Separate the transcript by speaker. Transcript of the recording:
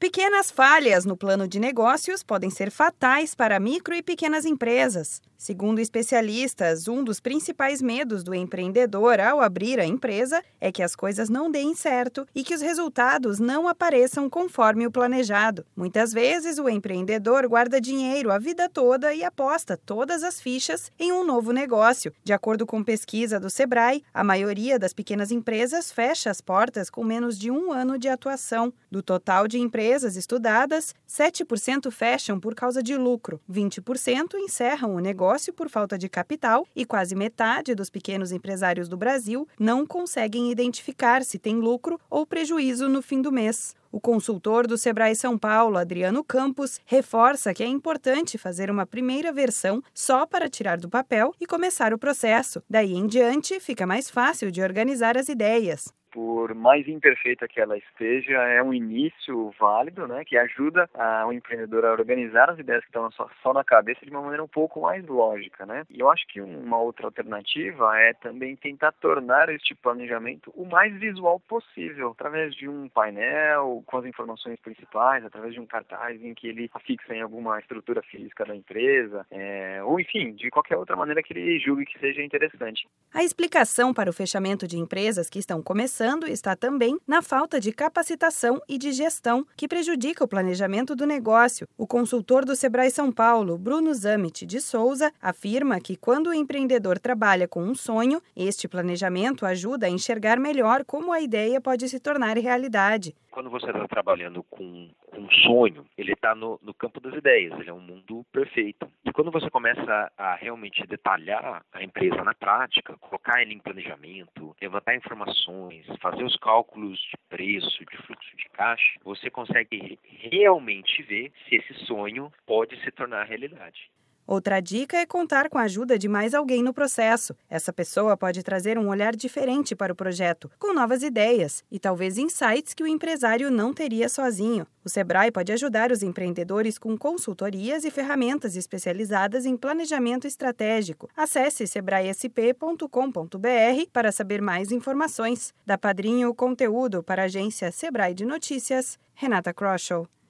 Speaker 1: Pequenas falhas no plano de negócios podem ser fatais para micro e pequenas empresas. Segundo especialistas, um dos principais medos do empreendedor ao abrir a empresa é que as coisas não deem certo e que os resultados não apareçam conforme o planejado. Muitas vezes, o empreendedor guarda dinheiro a vida toda e aposta todas as fichas em um novo negócio. De acordo com pesquisa do Sebrae, a maioria das pequenas empresas fecha as portas com menos de um ano de atuação. Do total de empresas estudadas, 7% fecham por causa de lucro, 20% encerram o negócio por falta de capital e quase metade dos pequenos empresários do Brasil não conseguem identificar se tem lucro ou prejuízo no fim do mês. O consultor do Sebrae São Paulo, Adriano Campos, reforça que é importante fazer uma primeira versão só para tirar do papel e começar o processo. Daí em diante, fica mais fácil de organizar as ideias
Speaker 2: por mais imperfeita que ela esteja, é um início válido, né, que ajuda a, o empreendedor a organizar as ideias que estão só, só na cabeça de uma maneira um pouco mais lógica, né. E eu acho que uma outra alternativa é também tentar tornar este planejamento o mais visual possível, através de um painel com as informações principais, através de um cartaz em que ele afixa em alguma estrutura física da empresa, é, ou enfim, de qualquer outra maneira que ele julgue que seja interessante.
Speaker 1: A explicação para o fechamento de empresas que estão começando está também na falta de capacitação e de gestão, que prejudica o planejamento do negócio. O consultor do Sebrae São Paulo, Bruno Zamit de Souza, afirma que quando o empreendedor trabalha com um sonho, este planejamento ajuda a enxergar melhor como a ideia pode se tornar realidade
Speaker 3: quando você está trabalhando com, um sonho, ele está no, no, campo das ideias, ele é um mundo perfeito. E quando você começa a realmente detalhar a empresa na prática, colocar ele em planejamento, levantar informações, fazer os cálculos de preço, de fluxo de caixa, você consegue realmente ver se esse sonho pode se tornar realidade.
Speaker 1: Outra dica é contar com a ajuda de mais alguém no processo. Essa pessoa pode trazer um olhar diferente para o projeto, com novas ideias e talvez insights que o empresário não teria sozinho. O Sebrae pode ajudar os empreendedores com consultorias e ferramentas especializadas em planejamento estratégico. Acesse sebraesp.com.br para saber mais informações. Da Padrinho Conteúdo para a agência Sebrae de Notícias, Renata Kroschel.